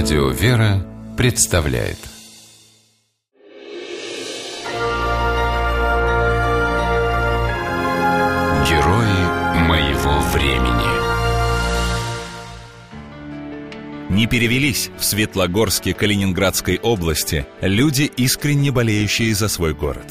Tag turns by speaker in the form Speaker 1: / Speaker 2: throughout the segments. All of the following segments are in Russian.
Speaker 1: Радио «Вера» представляет. Герои моего времени.
Speaker 2: Не перевелись в Светлогорске Калининградской области люди, искренне болеющие за свой город.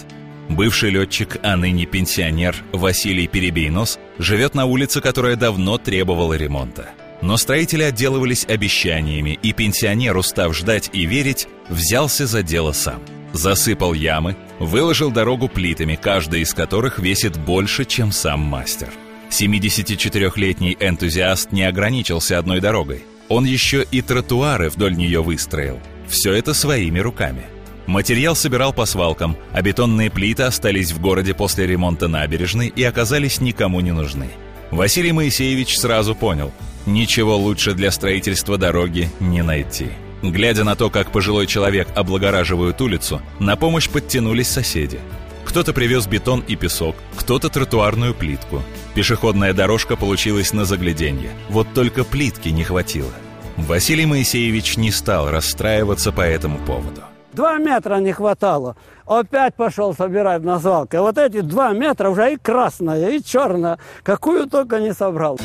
Speaker 2: Бывший летчик, а ныне пенсионер Василий Перебейнос живет на улице, которая давно требовала ремонта – но строители отделывались обещаниями, и пенсионер, устав ждать и верить, взялся за дело сам. Засыпал ямы, выложил дорогу плитами, каждая из которых весит больше, чем сам мастер. 74-летний энтузиаст не ограничился одной дорогой. Он еще и тротуары вдоль нее выстроил. Все это своими руками. Материал собирал по свалкам, а бетонные плиты остались в городе после ремонта набережной и оказались никому не нужны. Василий Моисеевич сразу понял – Ничего лучше для строительства дороги не найти. Глядя на то, как пожилой человек облагораживают улицу, на помощь подтянулись соседи. Кто-то привез бетон и песок, кто-то тротуарную плитку. Пешеходная дорожка получилась на загляденье. Вот только плитки не хватило. Василий Моисеевич не стал расстраиваться по этому поводу.
Speaker 3: Два метра не хватало. Опять пошел собирать на свалке. Вот эти два метра уже и красная, и черная. Какую только не собрал.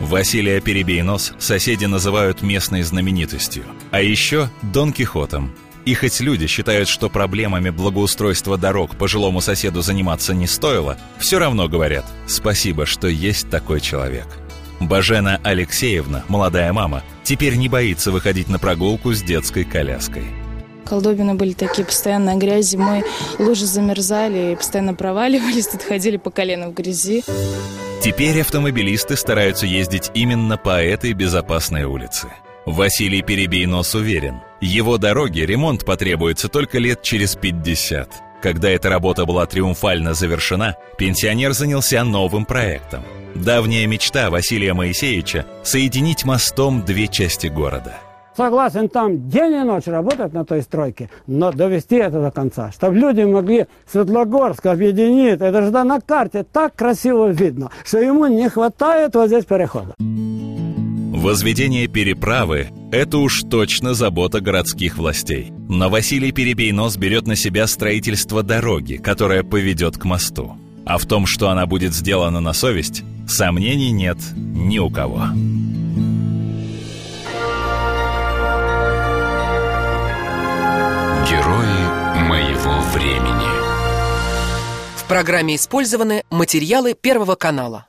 Speaker 2: Василия Перебейнос соседи называют местной знаменитостью, а еще Дон Кихотом. И хоть люди считают, что проблемами благоустройства дорог пожилому соседу заниматься не стоило, все равно говорят «спасибо, что есть такой человек». Бажена Алексеевна, молодая мама, теперь не боится выходить на прогулку с детской коляской.
Speaker 4: Колдобины были такие, постоянно грязь, зимой лужи замерзали и постоянно проваливались, тут ходили по колено в грязи.
Speaker 2: Теперь автомобилисты стараются ездить именно по этой безопасной улице. Василий Перебейнос уверен, его дороге ремонт потребуется только лет через 50. Когда эта работа была триумфально завершена, пенсионер занялся новым проектом. Давняя мечта Василия Моисеевича – соединить мостом две части города –
Speaker 3: согласен там день и ночь работать на той стройке, но довести это до конца, чтобы люди могли Светлогорск объединить. Это же да, на карте так красиво видно, что ему не хватает вот здесь перехода.
Speaker 2: Возведение переправы – это уж точно забота городских властей. Но Василий Перебейнос берет на себя строительство дороги, которая поведет к мосту. А в том, что она будет сделана на совесть, сомнений нет ни у кого.
Speaker 1: Времени.
Speaker 5: В программе использованы материалы Первого канала.